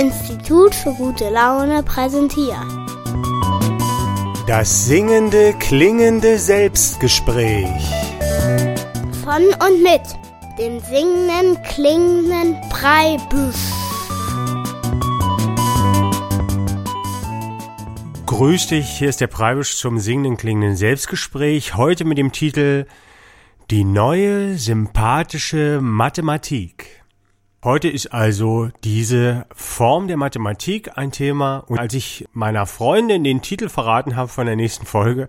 Institut für gute Laune präsentiert. Das singende, klingende Selbstgespräch. Von und mit dem singenden, klingenden Breibüsch. Grüß dich, hier ist der Preibisch zum singenden, klingenden Selbstgespräch. Heute mit dem Titel Die neue, sympathische Mathematik. Heute ist also diese Form der Mathematik ein Thema. Und als ich meiner Freundin den Titel verraten habe von der nächsten Folge,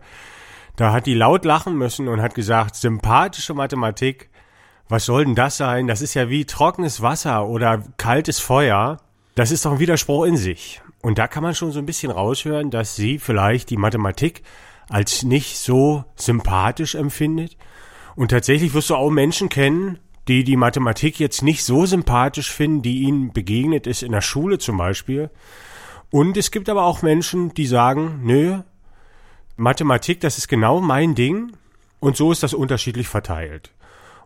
da hat die laut lachen müssen und hat gesagt, sympathische Mathematik, was soll denn das sein? Das ist ja wie trockenes Wasser oder kaltes Feuer. Das ist doch ein Widerspruch in sich. Und da kann man schon so ein bisschen raushören, dass sie vielleicht die Mathematik als nicht so sympathisch empfindet. Und tatsächlich wirst du auch Menschen kennen, die die Mathematik jetzt nicht so sympathisch finden, die ihnen begegnet ist in der Schule zum Beispiel. Und es gibt aber auch Menschen, die sagen, nö, Mathematik, das ist genau mein Ding. Und so ist das unterschiedlich verteilt.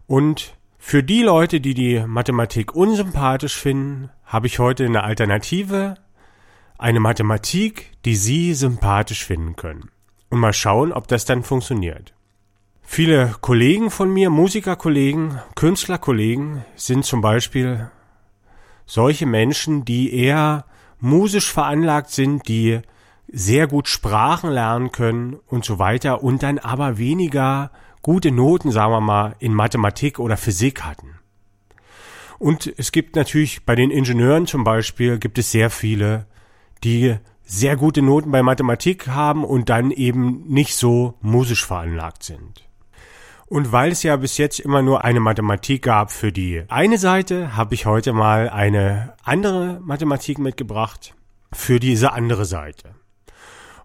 Und für die Leute, die die Mathematik unsympathisch finden, habe ich heute eine Alternative, eine Mathematik, die Sie sympathisch finden können. Und mal schauen, ob das dann funktioniert. Viele Kollegen von mir, Musikerkollegen, Künstlerkollegen sind zum Beispiel solche Menschen, die eher musisch veranlagt sind, die sehr gut Sprachen lernen können und so weiter und dann aber weniger gute Noten, sagen wir mal, in Mathematik oder Physik hatten. Und es gibt natürlich bei den Ingenieuren zum Beispiel, gibt es sehr viele, die sehr gute Noten bei Mathematik haben und dann eben nicht so musisch veranlagt sind. Und weil es ja bis jetzt immer nur eine Mathematik gab für die eine Seite, habe ich heute mal eine andere Mathematik mitgebracht für diese andere Seite.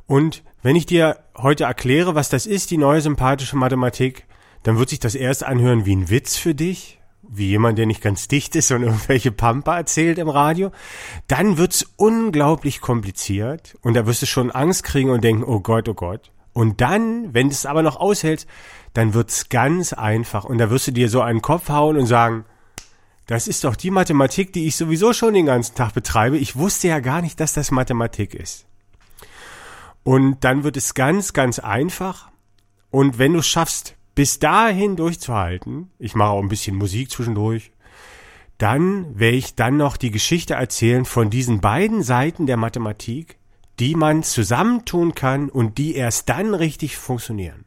Und wenn ich dir heute erkläre, was das ist, die neue sympathische Mathematik, dann wird sich das erst anhören wie ein Witz für dich, wie jemand, der nicht ganz dicht ist und irgendwelche Pampa erzählt im Radio. Dann wird's unglaublich kompliziert und da wirst du schon Angst kriegen und denken, oh Gott, oh Gott. Und dann, wenn du es aber noch aushältst, dann wird's ganz einfach und da wirst du dir so einen Kopf hauen und sagen, das ist doch die Mathematik, die ich sowieso schon den ganzen Tag betreibe. Ich wusste ja gar nicht, dass das Mathematik ist. Und dann wird es ganz, ganz einfach. Und wenn du schaffst, bis dahin durchzuhalten, ich mache auch ein bisschen Musik zwischendurch, dann werde ich dann noch die Geschichte erzählen von diesen beiden Seiten der Mathematik, die man zusammentun kann und die erst dann richtig funktionieren.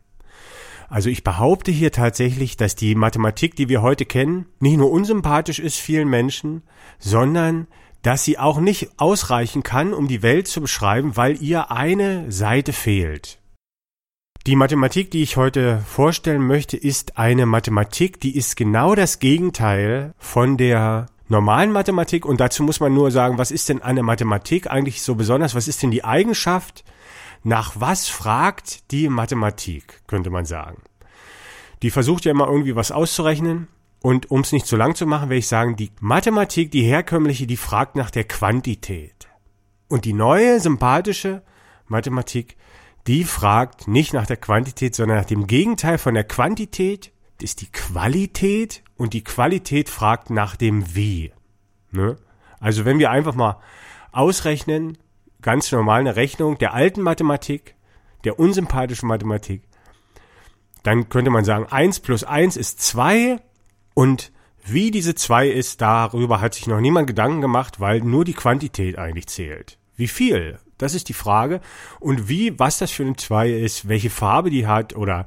Also ich behaupte hier tatsächlich, dass die Mathematik, die wir heute kennen, nicht nur unsympathisch ist vielen Menschen, sondern dass sie auch nicht ausreichen kann, um die Welt zu beschreiben, weil ihr eine Seite fehlt. Die Mathematik, die ich heute vorstellen möchte, ist eine Mathematik, die ist genau das Gegenteil von der normalen Mathematik und dazu muss man nur sagen, was ist denn eine Mathematik eigentlich so besonders? Was ist denn die Eigenschaft? Nach was fragt die Mathematik, könnte man sagen. Die versucht ja immer irgendwie was auszurechnen und um es nicht zu lang zu machen, werde ich sagen, die Mathematik, die herkömmliche, die fragt nach der Quantität. Und die neue, sympathische Mathematik, die fragt nicht nach der Quantität, sondern nach dem Gegenteil von der Quantität, das ist die Qualität und die Qualität fragt nach dem Wie. Ne? Also wenn wir einfach mal ausrechnen, ganz normal eine Rechnung der alten Mathematik, der unsympathischen Mathematik, dann könnte man sagen, eins plus eins ist zwei und wie diese zwei ist, darüber hat sich noch niemand Gedanken gemacht, weil nur die Quantität eigentlich zählt. Wie viel? Das ist die Frage. Und wie, was das für eine zwei ist, welche Farbe die hat oder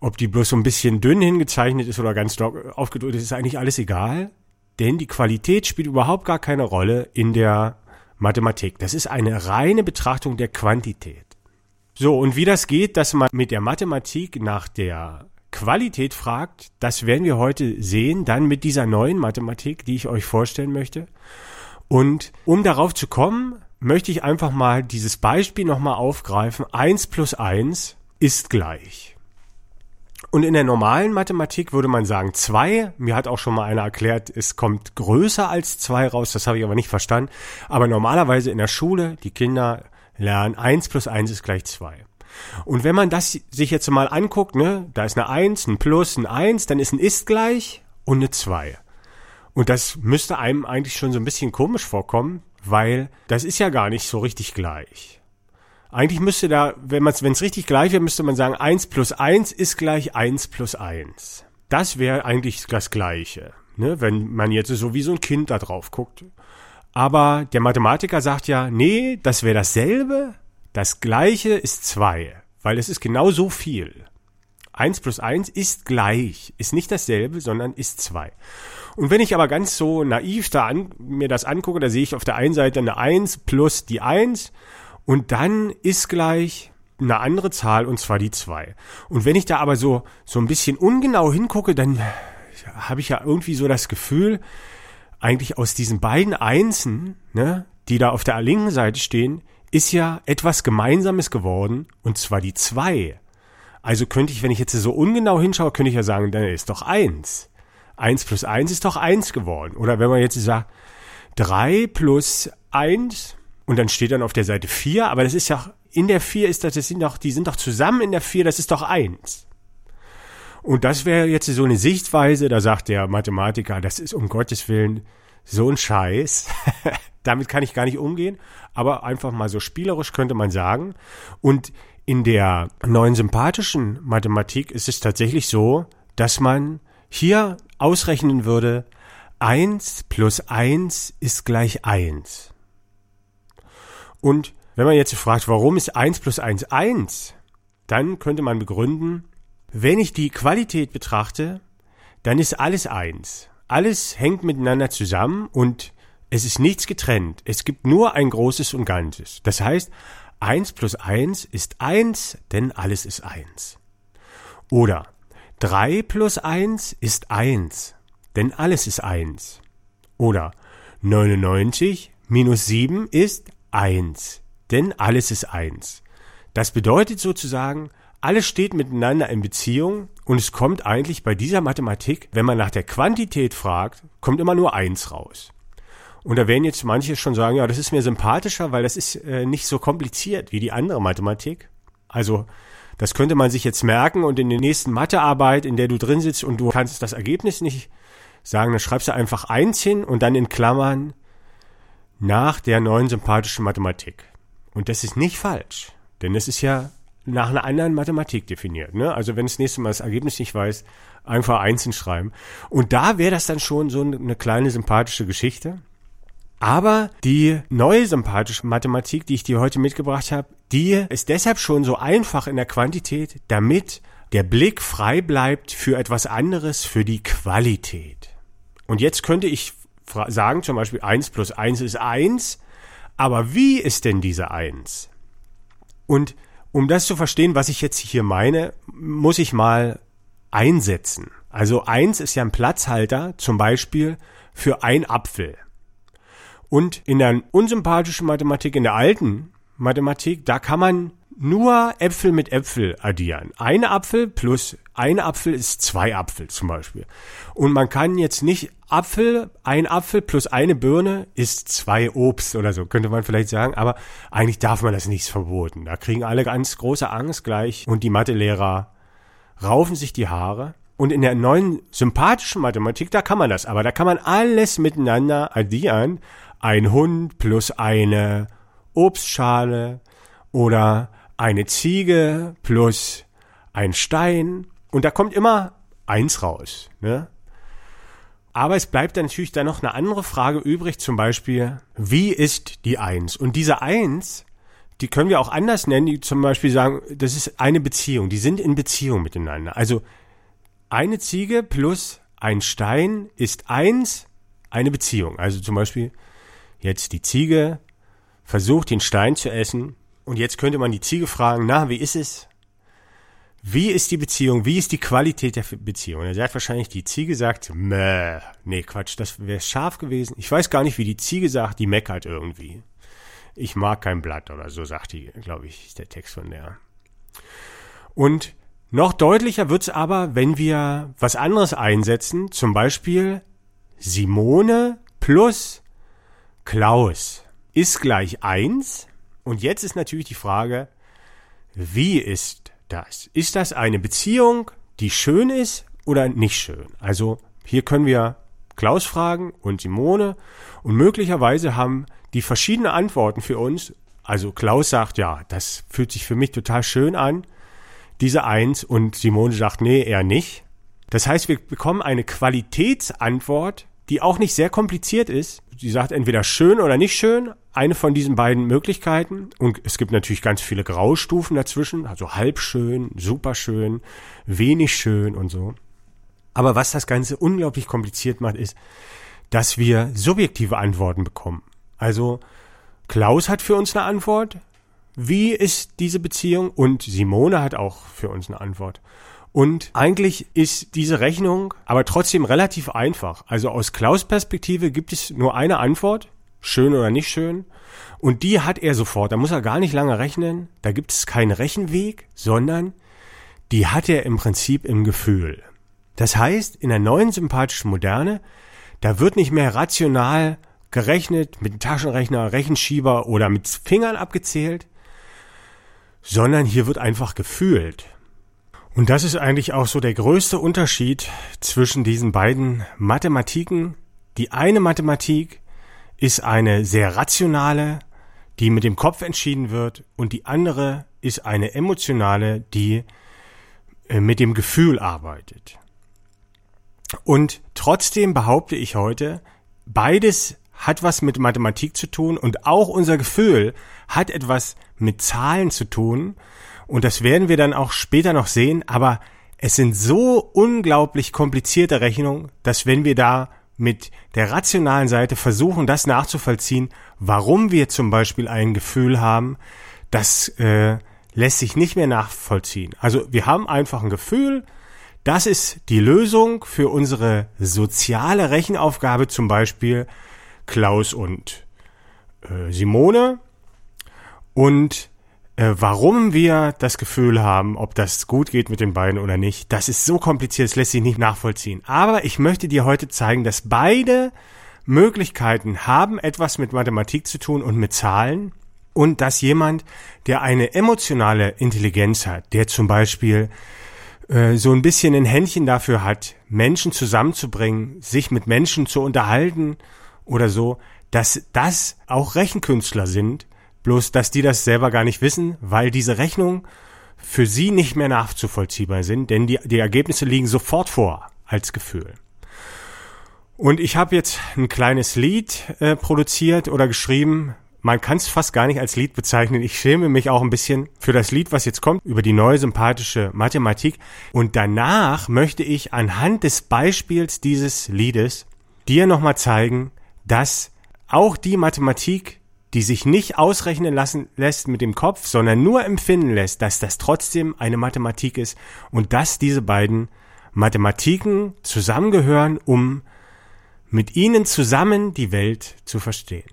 ob die bloß so ein bisschen dünn hingezeichnet ist oder ganz aufgedrückt ist, ist eigentlich alles egal. Denn die Qualität spielt überhaupt gar keine Rolle in der Mathematik. Das ist eine reine Betrachtung der Quantität. So, und wie das geht, dass man mit der Mathematik nach der Qualität fragt, das werden wir heute sehen, dann mit dieser neuen Mathematik, die ich euch vorstellen möchte. Und um darauf zu kommen, möchte ich einfach mal dieses Beispiel nochmal aufgreifen. Eins plus eins ist gleich. Und in der normalen Mathematik würde man sagen zwei. Mir hat auch schon mal einer erklärt, es kommt größer als zwei raus. Das habe ich aber nicht verstanden. Aber normalerweise in der Schule, die Kinder lernen, eins plus eins ist gleich zwei. Und wenn man das sich jetzt mal anguckt, ne, da ist eine eins, ein Plus, ein eins, dann ist ein Ist gleich und eine zwei. Und das müsste einem eigentlich schon so ein bisschen komisch vorkommen, weil das ist ja gar nicht so richtig gleich. Eigentlich müsste da, wenn man es richtig gleich wäre, müsste man sagen, 1 plus 1 ist gleich 1 plus 1. Das wäre eigentlich das Gleiche, ne? wenn man jetzt so wie so ein Kind da drauf guckt. Aber der Mathematiker sagt ja, nee, das wäre dasselbe, das Gleiche ist 2, weil es ist genau so viel. 1 plus 1 ist gleich, ist nicht dasselbe, sondern ist 2. Und wenn ich aber ganz so naiv da an, mir das angucke, da sehe ich auf der einen Seite eine 1 plus die 1 und dann ist gleich eine andere Zahl und zwar die 2. Und wenn ich da aber so, so ein bisschen ungenau hingucke, dann habe ich ja irgendwie so das Gefühl, eigentlich aus diesen beiden Einsen, ne, die da auf der linken Seite stehen, ist ja etwas Gemeinsames geworden und zwar die 2. Also könnte ich, wenn ich jetzt so ungenau hinschaue, könnte ich ja sagen, dann ist doch eins. Eins plus eins ist doch eins geworden. Oder wenn man jetzt sagt, drei plus eins und dann steht dann auf der Seite vier, aber das ist ja, in der vier ist das, das sind doch, die sind doch zusammen in der vier, das ist doch eins. Und das wäre jetzt so eine Sichtweise, da sagt der Mathematiker, das ist um Gottes Willen so ein Scheiß. Damit kann ich gar nicht umgehen, aber einfach mal so spielerisch könnte man sagen. Und in der neuen sympathischen Mathematik ist es tatsächlich so, dass man hier ausrechnen würde, 1 plus 1 ist gleich 1. Und wenn man jetzt fragt, warum ist 1 plus 1 1, dann könnte man begründen, wenn ich die Qualität betrachte, dann ist alles 1. Alles hängt miteinander zusammen und es ist nichts getrennt. Es gibt nur ein Großes und Ganzes. Das heißt, 1 plus 1 ist 1, denn alles ist 1. Oder 3 plus 1 ist 1, denn alles ist 1. Oder 99 minus 7 ist 1, denn alles ist 1. Das bedeutet sozusagen, alles steht miteinander in Beziehung und es kommt eigentlich bei dieser Mathematik, wenn man nach der Quantität fragt, kommt immer nur 1 raus. Und da werden jetzt manche schon sagen, ja, das ist mir sympathischer, weil das ist äh, nicht so kompliziert wie die andere Mathematik. Also das könnte man sich jetzt merken und in der nächsten Mathearbeit, in der du drin sitzt und du kannst das Ergebnis nicht sagen, dann schreibst du einfach eins hin und dann in Klammern nach der neuen sympathischen Mathematik. Und das ist nicht falsch, denn es ist ja nach einer anderen Mathematik definiert. Ne? Also wenn das nächste Mal das Ergebnis nicht weiß, einfach eins hinschreiben. Und da wäre das dann schon so eine kleine sympathische Geschichte. Aber die neue sympathische Mathematik, die ich dir heute mitgebracht habe, die ist deshalb schon so einfach in der Quantität, damit der Blick frei bleibt für etwas anderes, für die Qualität. Und jetzt könnte ich sagen, zum Beispiel 1 plus 1 ist 1, aber wie ist denn diese 1? Und um das zu verstehen, was ich jetzt hier meine, muss ich mal einsetzen. Also 1 ist ja ein Platzhalter, zum Beispiel für ein Apfel. Und in der unsympathischen Mathematik, in der alten Mathematik, da kann man nur Äpfel mit Äpfel addieren. Ein Apfel plus ein Apfel ist zwei Apfel zum Beispiel. Und man kann jetzt nicht Apfel, ein Apfel plus eine Birne ist zwei Obst oder so, könnte man vielleicht sagen. Aber eigentlich darf man das nicht verboten. Da kriegen alle ganz große Angst gleich und die Mathelehrer raufen sich die Haare. Und in der neuen sympathischen Mathematik, da kann man das. Aber da kann man alles miteinander addieren ein Hund plus eine Obstschale oder eine Ziege plus ein Stein und da kommt immer eins raus. Ne? Aber es bleibt dann natürlich dann noch eine andere Frage übrig, zum Beispiel, wie ist die Eins? Und diese Eins, die können wir auch anders nennen, die zum Beispiel sagen, das ist eine Beziehung, die sind in Beziehung miteinander. Also eine Ziege plus ein Stein ist eins, eine Beziehung. Also zum Beispiel Jetzt die Ziege versucht den Stein zu essen und jetzt könnte man die Ziege fragen, na, wie ist es? Wie ist die Beziehung? Wie ist die Qualität der Beziehung? Und er sagt wahrscheinlich, die Ziege sagt, Mäh. nee, Quatsch, das wäre scharf gewesen. Ich weiß gar nicht, wie die Ziege sagt, die meckert irgendwie. Ich mag kein Blatt oder so, sagt die, glaube ich, ist der Text von der. Und noch deutlicher wird's aber, wenn wir was anderes einsetzen, zum Beispiel Simone plus Klaus ist gleich eins. Und jetzt ist natürlich die Frage, wie ist das? Ist das eine Beziehung, die schön ist oder nicht schön? Also hier können wir Klaus fragen und Simone und möglicherweise haben die verschiedenen Antworten für uns. Also Klaus sagt, ja, das fühlt sich für mich total schön an, diese Eins, und Simone sagt, nee, eher nicht. Das heißt, wir bekommen eine Qualitätsantwort, die auch nicht sehr kompliziert ist. Sie sagt entweder schön oder nicht schön, eine von diesen beiden Möglichkeiten. Und es gibt natürlich ganz viele Graustufen dazwischen, also halb schön, super schön, wenig schön und so. Aber was das Ganze unglaublich kompliziert macht, ist, dass wir subjektive Antworten bekommen. Also Klaus hat für uns eine Antwort. Wie ist diese Beziehung? Und Simone hat auch für uns eine Antwort. Und eigentlich ist diese Rechnung aber trotzdem relativ einfach. Also aus Klaus Perspektive gibt es nur eine Antwort, schön oder nicht schön. Und die hat er sofort. Da muss er gar nicht lange rechnen. Da gibt es keinen Rechenweg, sondern die hat er im Prinzip im Gefühl. Das heißt, in der neuen sympathischen Moderne, da wird nicht mehr rational gerechnet mit Taschenrechner, Rechenschieber oder mit Fingern abgezählt, sondern hier wird einfach gefühlt. Und das ist eigentlich auch so der größte Unterschied zwischen diesen beiden Mathematiken. Die eine Mathematik ist eine sehr rationale, die mit dem Kopf entschieden wird, und die andere ist eine emotionale, die äh, mit dem Gefühl arbeitet. Und trotzdem behaupte ich heute, beides hat was mit Mathematik zu tun und auch unser Gefühl hat etwas mit Zahlen zu tun und das werden wir dann auch später noch sehen, aber es sind so unglaublich komplizierte Rechnungen, dass wenn wir da mit der rationalen Seite versuchen, das nachzuvollziehen, warum wir zum Beispiel ein Gefühl haben, das äh, lässt sich nicht mehr nachvollziehen. Also wir haben einfach ein Gefühl, das ist die Lösung für unsere soziale Rechenaufgabe, zum Beispiel Klaus und äh, Simone. Und äh, warum wir das Gefühl haben, ob das gut geht mit den beiden oder nicht, das ist so kompliziert, es lässt sich nicht nachvollziehen. Aber ich möchte dir heute zeigen, dass beide Möglichkeiten haben etwas mit Mathematik zu tun und mit Zahlen und dass jemand, der eine emotionale Intelligenz hat, der zum Beispiel äh, so ein bisschen ein Händchen dafür hat, Menschen zusammenzubringen, sich mit Menschen zu unterhalten oder so, dass das auch Rechenkünstler sind, Bloß, dass die das selber gar nicht wissen, weil diese Rechnungen für sie nicht mehr nachzuvollziehbar sind, denn die, die Ergebnisse liegen sofort vor als Gefühl. Und ich habe jetzt ein kleines Lied äh, produziert oder geschrieben. Man kann es fast gar nicht als Lied bezeichnen. Ich schäme mich auch ein bisschen für das Lied, was jetzt kommt, über die neue sympathische Mathematik. Und danach möchte ich anhand des Beispiels dieses Liedes dir nochmal zeigen, dass auch die Mathematik die sich nicht ausrechnen lassen lässt mit dem Kopf, sondern nur empfinden lässt, dass das trotzdem eine Mathematik ist und dass diese beiden Mathematiken zusammengehören, um mit ihnen zusammen die Welt zu verstehen.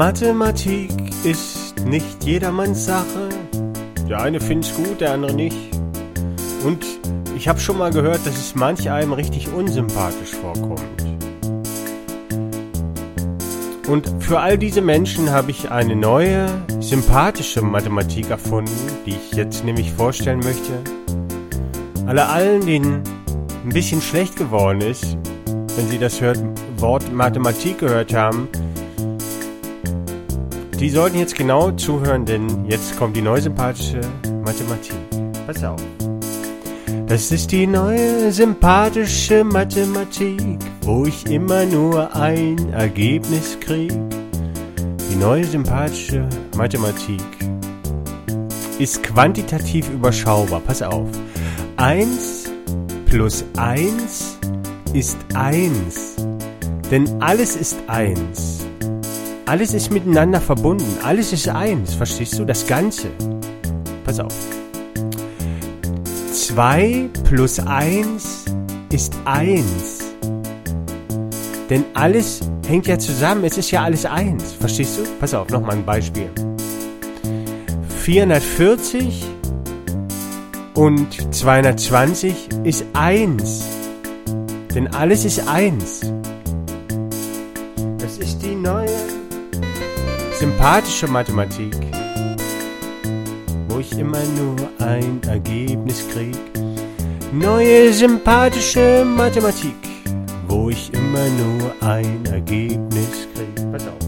Mathematik ist nicht jedermanns Sache. Der eine findet's gut, der andere nicht. Und ich habe schon mal gehört, dass es manch einem richtig unsympathisch vorkommt. Und für all diese Menschen habe ich eine neue, sympathische Mathematik erfunden, die ich jetzt nämlich vorstellen möchte. Alle allen, denen ein bisschen schlecht geworden ist, wenn sie das Wort Mathematik gehört haben, die sollten jetzt genau zuhören, denn jetzt kommt die neue sympathische Mathematik. Pass auf. Das ist die neue sympathische Mathematik, wo ich immer nur ein Ergebnis krieg. Die neue sympathische Mathematik ist quantitativ überschaubar. Pass auf. 1 plus 1 ist 1. Denn alles ist 1. Alles ist miteinander verbunden. Alles ist eins. Verstehst du? Das Ganze. Pass auf. 2 plus 1 ist 1. Denn alles hängt ja zusammen. Es ist ja alles eins. Verstehst du? Pass auf, nochmal ein Beispiel. 440 und 220 ist 1. Denn alles ist 1. sympathische Mathematik, wo ich immer nur ein Ergebnis krieg. Neue sympathische Mathematik, wo ich immer nur ein Ergebnis krieg. Pass auf.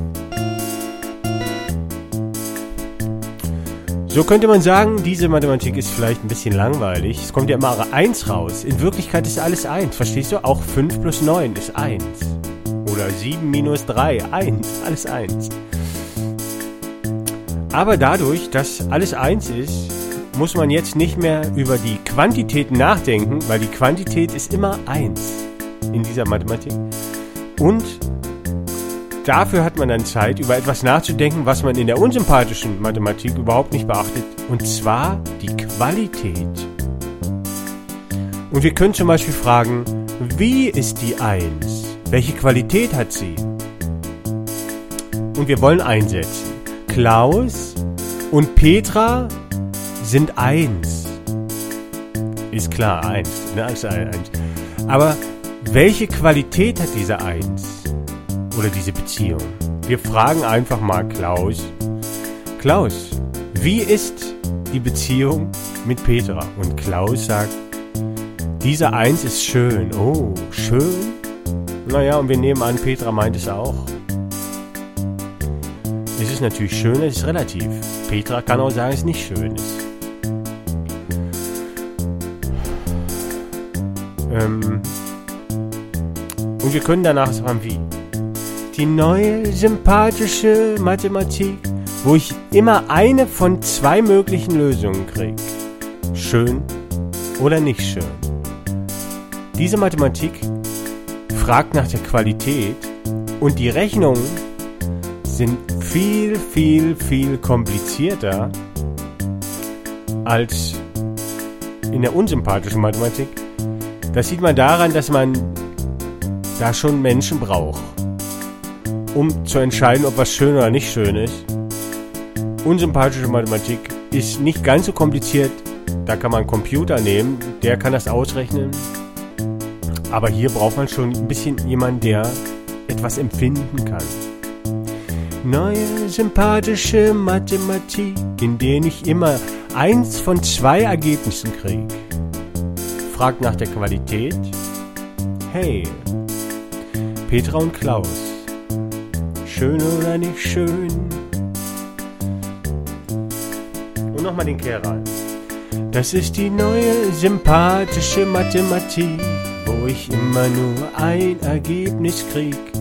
So könnte man sagen, diese Mathematik ist vielleicht ein bisschen langweilig. Es kommt ja immer 1 raus. In Wirklichkeit ist alles 1. Verstehst du? Auch 5 plus 9 ist 1. Oder 7 minus 3, 1. Alles 1. Aber dadurch, dass alles 1 ist, muss man jetzt nicht mehr über die Quantität nachdenken, weil die Quantität ist immer 1 in dieser Mathematik. Und dafür hat man dann Zeit, über etwas nachzudenken, was man in der unsympathischen Mathematik überhaupt nicht beachtet. Und zwar die Qualität. Und wir können zum Beispiel fragen, wie ist die 1? Welche Qualität hat sie? Und wir wollen einsetzen. Klaus und Petra sind 1. Ist klar, 1. Ne? Ist 1. Aber welche Qualität hat diese 1? oder diese Beziehung. Wir fragen einfach mal Klaus. Klaus, wie ist die Beziehung mit Petra? Und Klaus sagt, diese Eins ist schön. Oh, schön? Naja, und wir nehmen an, Petra meint es auch. Es ist natürlich schön, es ist relativ. Petra kann auch sagen, es ist nicht schön ist. Ähm, und wir können danach sagen, wie die neue sympathische Mathematik, wo ich immer eine von zwei möglichen Lösungen kriege. Schön oder nicht schön. Diese Mathematik fragt nach der Qualität und die Rechnungen sind viel, viel, viel komplizierter als in der unsympathischen Mathematik. Das sieht man daran, dass man da schon Menschen braucht um zu entscheiden, ob was schön oder nicht schön ist. Unsympathische Mathematik ist nicht ganz so kompliziert. Da kann man einen Computer nehmen, der kann das ausrechnen. Aber hier braucht man schon ein bisschen jemanden, der etwas empfinden kann. Neue sympathische Mathematik, in der ich immer eins von zwei Ergebnissen kriege. Fragt nach der Qualität. Hey, Petra und Klaus Schön oder nicht schön? Und nochmal den Kehrer. Das ist die neue sympathische Mathematik, wo ich immer nur ein Ergebnis krieg.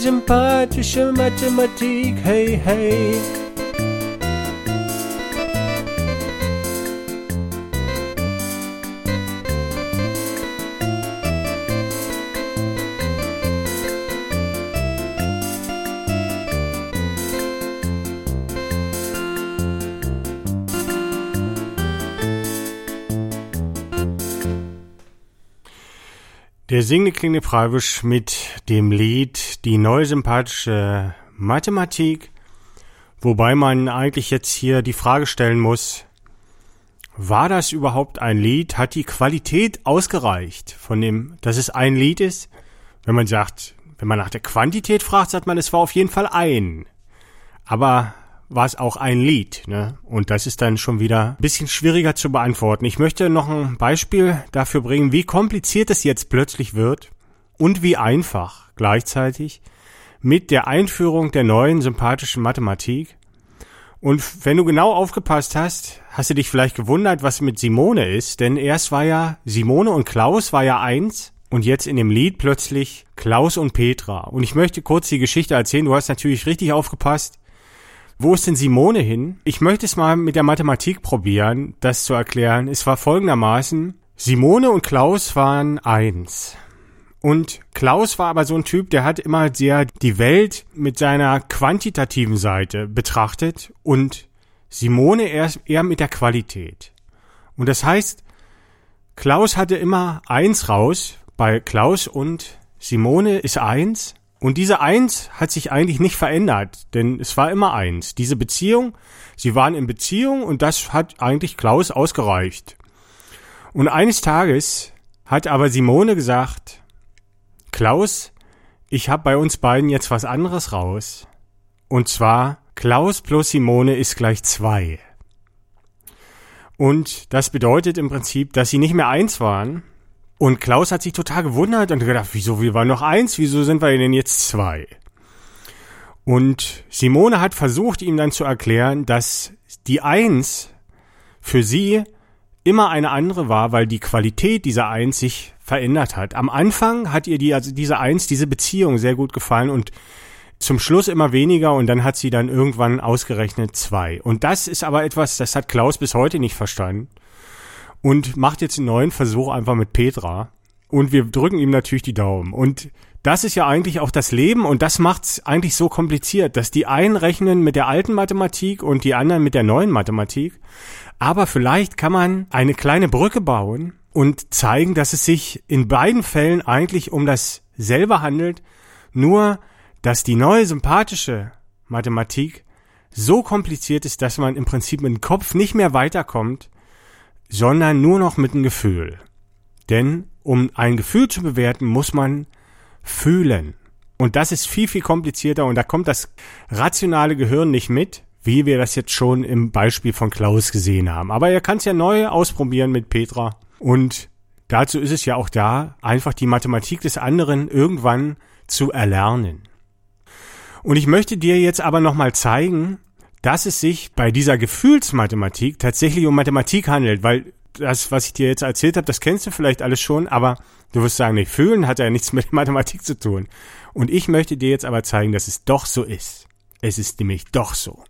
Neue sympathische Mathematik, hey, hey. Der singende klingende Freiwisch mit dem Lied Die neue sympathische Mathematik, wobei man eigentlich jetzt hier die Frage stellen muss, war das überhaupt ein Lied? Hat die Qualität ausgereicht von dem, dass es ein Lied ist? Wenn man sagt, wenn man nach der Quantität fragt, sagt man, es war auf jeden Fall ein. Aber war es auch ein Lied. Ne? Und das ist dann schon wieder ein bisschen schwieriger zu beantworten. Ich möchte noch ein Beispiel dafür bringen, wie kompliziert es jetzt plötzlich wird und wie einfach gleichzeitig mit der Einführung der neuen sympathischen Mathematik. Und wenn du genau aufgepasst hast, hast du dich vielleicht gewundert, was mit Simone ist, denn erst war ja Simone und Klaus war ja eins und jetzt in dem Lied plötzlich Klaus und Petra. Und ich möchte kurz die Geschichte erzählen. Du hast natürlich richtig aufgepasst. Wo ist denn Simone hin? Ich möchte es mal mit der Mathematik probieren, das zu erklären. Es war folgendermaßen, Simone und Klaus waren eins. Und Klaus war aber so ein Typ, der hat immer sehr die Welt mit seiner quantitativen Seite betrachtet und Simone eher, eher mit der Qualität. Und das heißt, Klaus hatte immer eins raus, bei Klaus und Simone ist eins und diese Eins hat sich eigentlich nicht verändert, denn es war immer eins. Diese Beziehung, sie waren in Beziehung und das hat eigentlich Klaus ausgereicht. Und eines Tages hat aber Simone gesagt, Klaus, ich habe bei uns beiden jetzt was anderes raus. Und zwar Klaus plus Simone ist gleich zwei. Und das bedeutet im Prinzip, dass sie nicht mehr eins waren. Und Klaus hat sich total gewundert und gedacht, wieso, wir waren noch eins, wieso sind wir denn jetzt zwei? Und Simone hat versucht, ihm dann zu erklären, dass die Eins für sie immer eine andere war, weil die Qualität dieser Eins sich verändert hat. Am Anfang hat ihr die, also diese Eins, diese Beziehung sehr gut gefallen und zum Schluss immer weniger und dann hat sie dann irgendwann ausgerechnet zwei. Und das ist aber etwas, das hat Klaus bis heute nicht verstanden und macht jetzt einen neuen Versuch einfach mit Petra. Und wir drücken ihm natürlich die Daumen. Und das ist ja eigentlich auch das Leben und das macht's eigentlich so kompliziert, dass die einen rechnen mit der alten Mathematik und die anderen mit der neuen Mathematik. Aber vielleicht kann man eine kleine Brücke bauen und zeigen, dass es sich in beiden Fällen eigentlich um dasselbe handelt, nur dass die neue sympathische Mathematik so kompliziert ist, dass man im Prinzip mit dem Kopf nicht mehr weiterkommt, sondern nur noch mit dem Gefühl. Denn um ein Gefühl zu bewerten, muss man fühlen. Und das ist viel, viel komplizierter und da kommt das rationale Gehirn nicht mit, wie wir das jetzt schon im Beispiel von Klaus gesehen haben. Aber er kann es ja neu ausprobieren mit Petra. Und dazu ist es ja auch da, einfach die Mathematik des anderen irgendwann zu erlernen. Und ich möchte dir jetzt aber nochmal zeigen, dass es sich bei dieser Gefühlsmathematik tatsächlich um Mathematik handelt, weil das, was ich dir jetzt erzählt habe, das kennst du vielleicht alles schon, aber du wirst sagen, nee, fühlen hat ja nichts mit Mathematik zu tun. Und ich möchte dir jetzt aber zeigen, dass es doch so ist. Es ist nämlich doch so.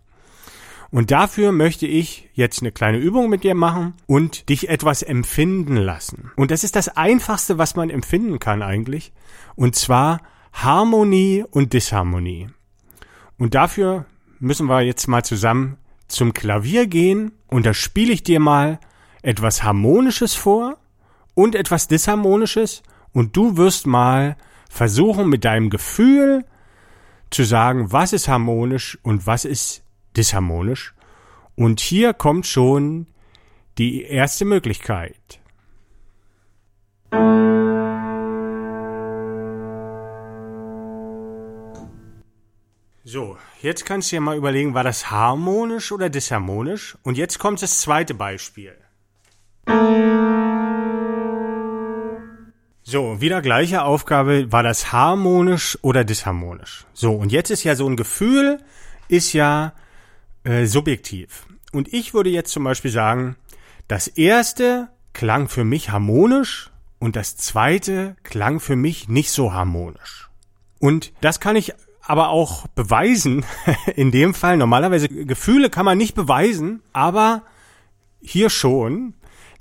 Und dafür möchte ich jetzt eine kleine Übung mit dir machen und dich etwas empfinden lassen. Und das ist das Einfachste, was man empfinden kann eigentlich. Und zwar Harmonie und Disharmonie. Und dafür müssen wir jetzt mal zusammen zum Klavier gehen und da spiele ich dir mal etwas Harmonisches vor und etwas Disharmonisches und du wirst mal versuchen mit deinem Gefühl zu sagen, was ist harmonisch und was ist disharmonisch. Und hier kommt schon die erste Möglichkeit. So, jetzt kannst du dir mal überlegen, war das harmonisch oder disharmonisch? Und jetzt kommt das zweite Beispiel. So, wieder gleiche Aufgabe, war das harmonisch oder disharmonisch? So, und jetzt ist ja so ein Gefühl, ist ja äh, subjektiv. Und ich würde jetzt zum Beispiel sagen, das erste klang für mich harmonisch und das zweite klang für mich nicht so harmonisch. Und das kann ich aber auch beweisen, in dem Fall. Normalerweise Gefühle kann man nicht beweisen, aber hier schon,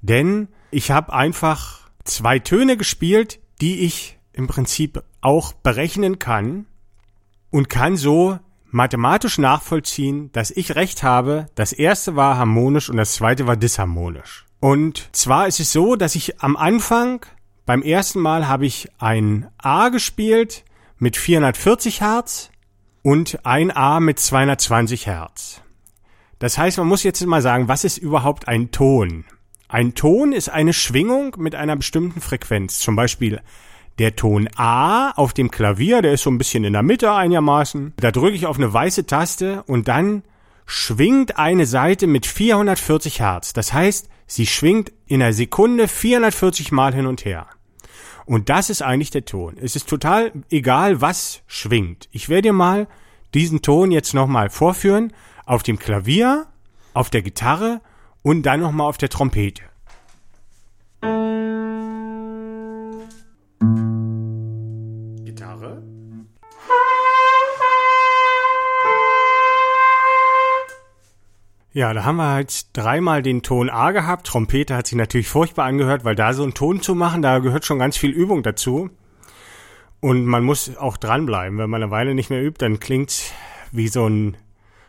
denn ich habe einfach zwei Töne gespielt, die ich im Prinzip auch berechnen kann und kann so mathematisch nachvollziehen, dass ich recht habe. Das erste war harmonisch und das zweite war disharmonisch. Und zwar ist es so, dass ich am Anfang beim ersten Mal habe ich ein A gespielt mit 440 Hertz und ein A mit 220 Hertz. Das heißt, man muss jetzt mal sagen, was ist überhaupt ein Ton? Ein Ton ist eine Schwingung mit einer bestimmten Frequenz. Zum Beispiel der Ton A auf dem Klavier, der ist so ein bisschen in der Mitte einigermaßen. Da drücke ich auf eine weiße Taste und dann schwingt eine Seite mit 440 Hertz. Das heißt, sie schwingt in einer Sekunde 440 Mal hin und her. Und das ist eigentlich der Ton. Es ist total egal, was schwingt. Ich werde dir mal diesen Ton jetzt nochmal vorführen auf dem Klavier, auf der Gitarre und dann nochmal auf der Trompete. Ja, da haben wir halt dreimal den Ton A gehabt. Trompete hat sich natürlich furchtbar angehört, weil da so einen Ton zu machen, da gehört schon ganz viel Übung dazu. Und man muss auch dranbleiben. Wenn man eine Weile nicht mehr übt, dann klingt's wie so ein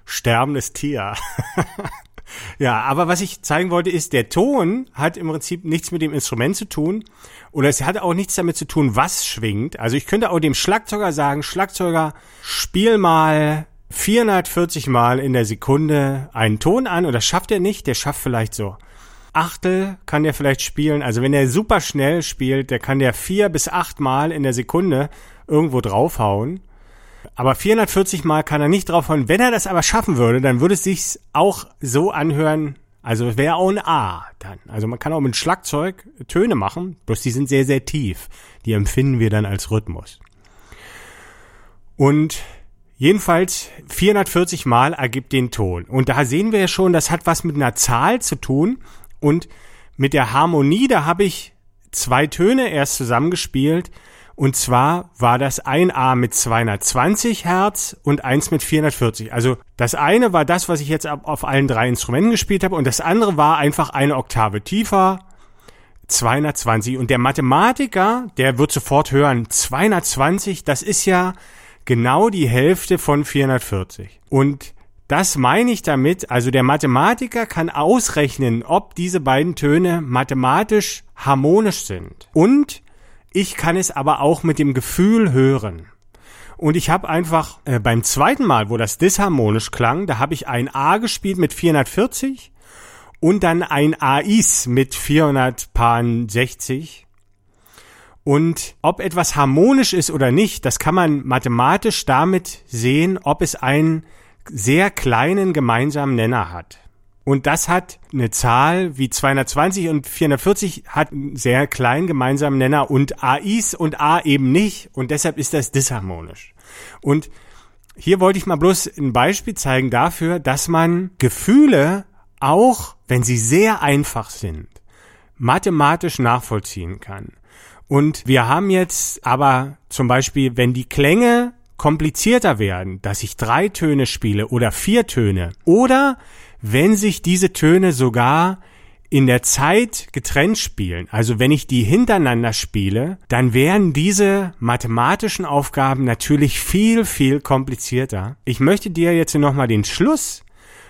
sterbendes Tier. ja, aber was ich zeigen wollte, ist, der Ton hat im Prinzip nichts mit dem Instrument zu tun. Oder es hat auch nichts damit zu tun, was schwingt. Also ich könnte auch dem Schlagzeuger sagen, Schlagzeuger, spiel mal 440 Mal in der Sekunde einen Ton an und das schafft er nicht. Der schafft vielleicht so Achtel kann der vielleicht spielen. Also wenn er super schnell spielt, der kann der vier bis acht Mal in der Sekunde irgendwo draufhauen. Aber 440 Mal kann er nicht drauf hören. Wenn er das aber schaffen würde, dann würde es sich auch so anhören, also wäre auch ein A dann. Also man kann auch mit Schlagzeug Töne machen, bloß die sind sehr, sehr tief. Die empfinden wir dann als Rhythmus. Und jedenfalls 440 Mal ergibt den Ton. Und da sehen wir ja schon, das hat was mit einer Zahl zu tun. Und mit der Harmonie, da habe ich zwei Töne erst zusammengespielt. Und zwar war das ein A mit 220 Hertz und eins mit 440. Also das eine war das, was ich jetzt auf allen drei Instrumenten gespielt habe und das andere war einfach eine Oktave tiefer, 220. Und der Mathematiker, der wird sofort hören, 220, das ist ja genau die Hälfte von 440. Und das meine ich damit, also der Mathematiker kann ausrechnen, ob diese beiden Töne mathematisch harmonisch sind. Und ich kann es aber auch mit dem Gefühl hören. Und ich habe einfach äh, beim zweiten Mal, wo das disharmonisch klang, da habe ich ein A gespielt mit 440 und dann ein AIs mit 460 und ob etwas harmonisch ist oder nicht, das kann man mathematisch damit sehen, ob es einen sehr kleinen gemeinsamen Nenner hat. Und das hat eine Zahl wie 220 und 440 hat einen sehr kleinen gemeinsamen Nenner und AIs und A eben nicht. Und deshalb ist das disharmonisch. Und hier wollte ich mal bloß ein Beispiel zeigen dafür, dass man Gefühle auch, wenn sie sehr einfach sind, mathematisch nachvollziehen kann. Und wir haben jetzt aber zum Beispiel, wenn die Klänge komplizierter werden, dass ich drei Töne spiele oder vier Töne oder wenn sich diese Töne sogar in der Zeit getrennt spielen, also wenn ich die hintereinander spiele, dann wären diese mathematischen Aufgaben natürlich viel, viel komplizierter. Ich möchte dir jetzt nochmal den Schluss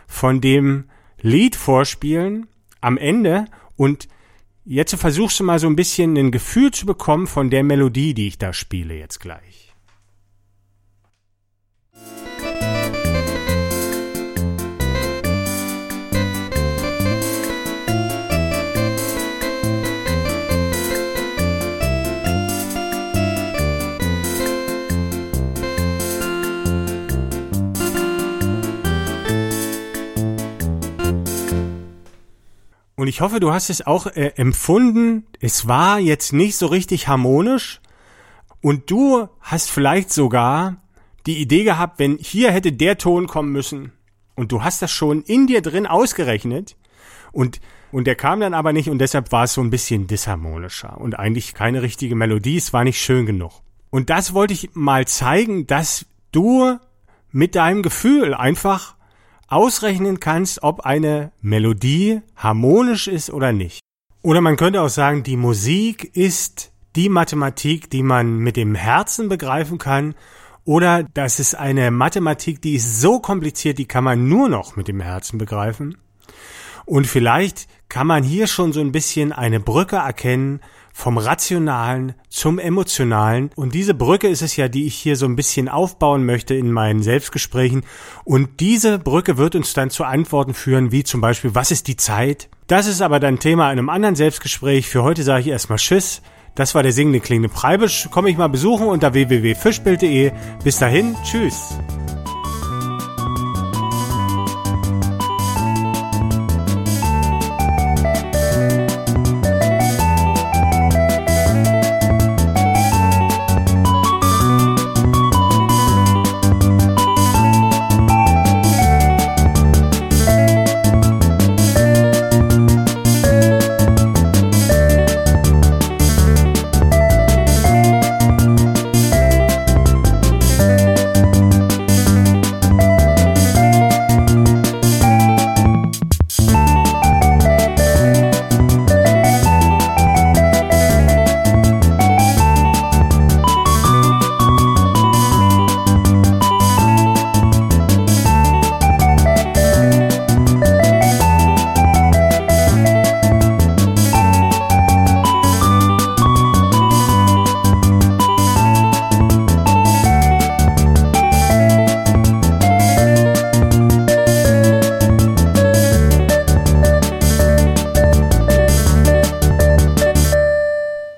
von dem Lied vorspielen am Ende und Jetzt versuchst du mal so ein bisschen ein Gefühl zu bekommen von der Melodie, die ich da spiele jetzt gleich. Und ich hoffe, du hast es auch äh, empfunden. Es war jetzt nicht so richtig harmonisch. Und du hast vielleicht sogar die Idee gehabt, wenn hier hätte der Ton kommen müssen. Und du hast das schon in dir drin ausgerechnet. Und, und der kam dann aber nicht und deshalb war es so ein bisschen disharmonischer und eigentlich keine richtige Melodie. Es war nicht schön genug. Und das wollte ich mal zeigen, dass du mit deinem Gefühl einfach ausrechnen kannst, ob eine Melodie harmonisch ist oder nicht. Oder man könnte auch sagen, die Musik ist die Mathematik, die man mit dem Herzen begreifen kann. Oder das ist eine Mathematik, die ist so kompliziert, die kann man nur noch mit dem Herzen begreifen. Und vielleicht kann man hier schon so ein bisschen eine Brücke erkennen vom Rationalen zum Emotionalen. Und diese Brücke ist es ja, die ich hier so ein bisschen aufbauen möchte in meinen Selbstgesprächen. Und diese Brücke wird uns dann zu Antworten führen, wie zum Beispiel, was ist die Zeit? Das ist aber dann Thema in einem anderen Selbstgespräch. Für heute sage ich erstmal Tschüss. Das war der singende klingende Preibisch. Komme ich mal besuchen unter www.fischbild.de. Bis dahin, tschüss.